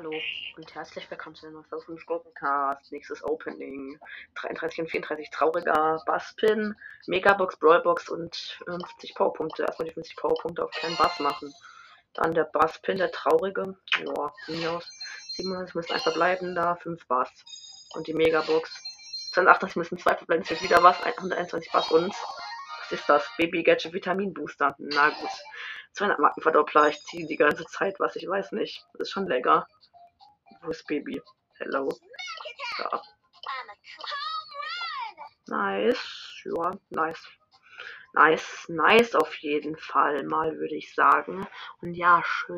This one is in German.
Hallo und herzlich willkommen zu einem Soul 5 Gurkencast. Nächstes Opening. 33 und 34 trauriger Basspin, Megabox, Brawlbox und 50 Powerpunkte. Erstmal die 50 Powerpunkte auf keinen Bass machen. Dann der Basspin, der traurige. Mir aus. 97 müssen einfach bleiben da, 5 Bass. Und die Megabox. 288 müssen 2 verbleiben, ist wieder was. 121 Bass und. Was ist das? Baby Gadget Vitamin Booster. Na gut. 200 Markenverdoppler. Ich ziehe die ganze Zeit was. Ich weiß nicht. Das ist schon lecker. Wo ist Baby? Hello. Da. Nice. Ja, nice. Nice, nice auf jeden Fall mal, würde ich sagen. Und ja, schön.